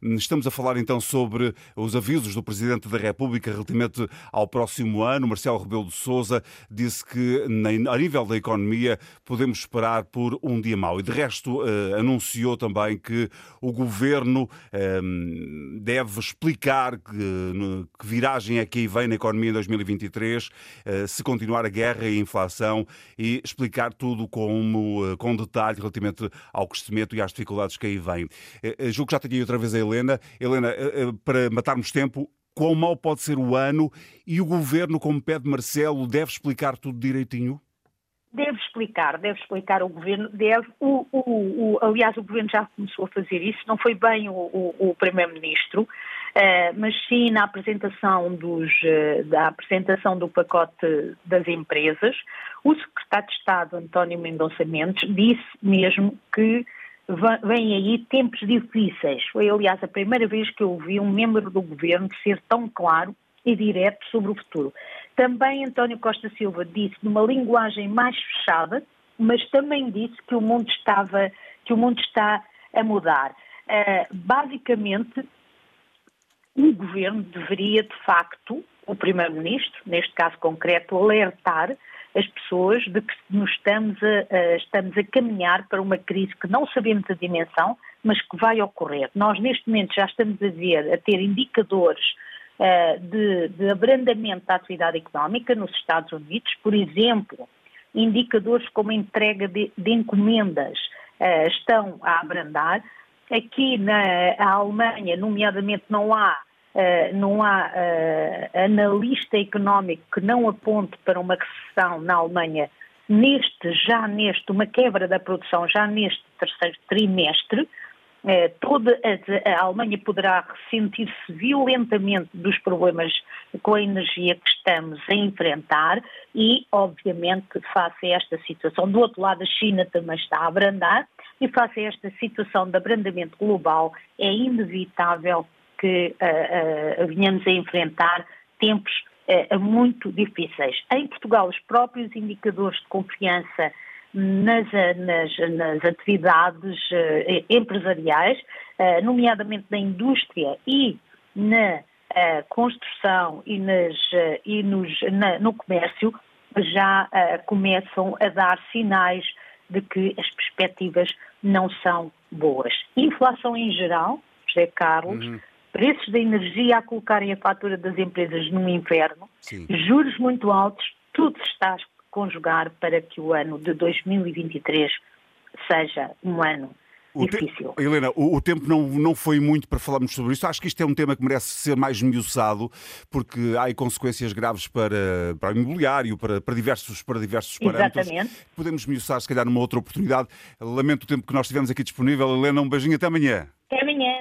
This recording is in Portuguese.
Estamos a falar então sobre os avisos do Presidente da República relativamente ao próximo ano. Marcelo Rebelo de Sousa disse que, a nível da economia, podemos esperar por um dia mau. E, de resto, eh, anunciou também que o Governo ehm, deve explicar que, viragem é que aí vem na economia em 2023, eh, se continuar a guerra e a inflação, e explicar tudo com, eh, com detalhe relativamente ao crescimento e às dificuldades que aí vêm. Julgo que já tinha outra vez a Helena. Helena, eh, eh, para matarmos tempo, quão mau pode ser o ano e o governo, como pede Marcelo, deve explicar tudo direitinho? Deve explicar, deve explicar o governo, deve. O, o, o, aliás, o governo já começou a fazer isso, não foi bem o, primeiro-ministro, uh, mas sim na apresentação, dos, uh, da apresentação do pacote das empresas. O secretário de Estado, António Mendonça Mendes, disse mesmo que vêm aí tempos difíceis. Foi, aliás, a primeira vez que eu ouvi um membro do governo ser tão claro e direto sobre o futuro. Também António Costa Silva disse numa linguagem mais fechada, mas também disse que o mundo estava, que o mundo está a mudar. Uh, basicamente, o governo deveria, de facto, o primeiro-ministro, neste caso concreto, alertar as pessoas de que nos estamos a, a, estamos a caminhar para uma crise que não sabemos a dimensão, mas que vai ocorrer. Nós, neste momento, já estamos a ver, a ter indicadores uh, de, de abrandamento da atividade económica nos Estados Unidos, por exemplo, indicadores como a entrega de, de encomendas uh, estão a abrandar. Aqui na Alemanha, nomeadamente, não há Uh, não há uh, analista económico que não aponte para uma recessão na Alemanha neste, já neste, uma quebra da produção já neste terceiro trimestre. Uh, toda a, a, Alemanha poderá ressentir-se violentamente dos problemas com a energia que estamos a enfrentar e, obviamente, face a esta situação, do outro lado a China também está a abrandar e face a esta situação de abrandamento global é inevitável que uh, uh, venhamos a enfrentar tempos uh, muito difíceis. Em Portugal, os próprios indicadores de confiança nas, nas, nas atividades empresariais, nomeadamente na indústria e na construção e, nas, e nos, na, no comércio, já começam a dar sinais de que as perspectivas não são boas. Inflação em geral, José Carlos, uhum preços da energia a colocarem a fatura das empresas no inferno, Sim. juros muito altos, tudo se está a conjugar para que o ano de 2023 seja um ano o difícil. Te... Helena, o, o, tempo não, não foi muito para falarmos sobre isto. Acho que isto é um tema que merece ser mais miuçado, porque há consequências graves para, para o imobiliário, para, para diversos, para diversos parâmetros. Exatamente. Podemos miuçar, se calhar, numa outra oportunidade. Lamento o tempo que nós tivemos aqui disponível. Helena, um beijinho até amanhã. Até amanhã.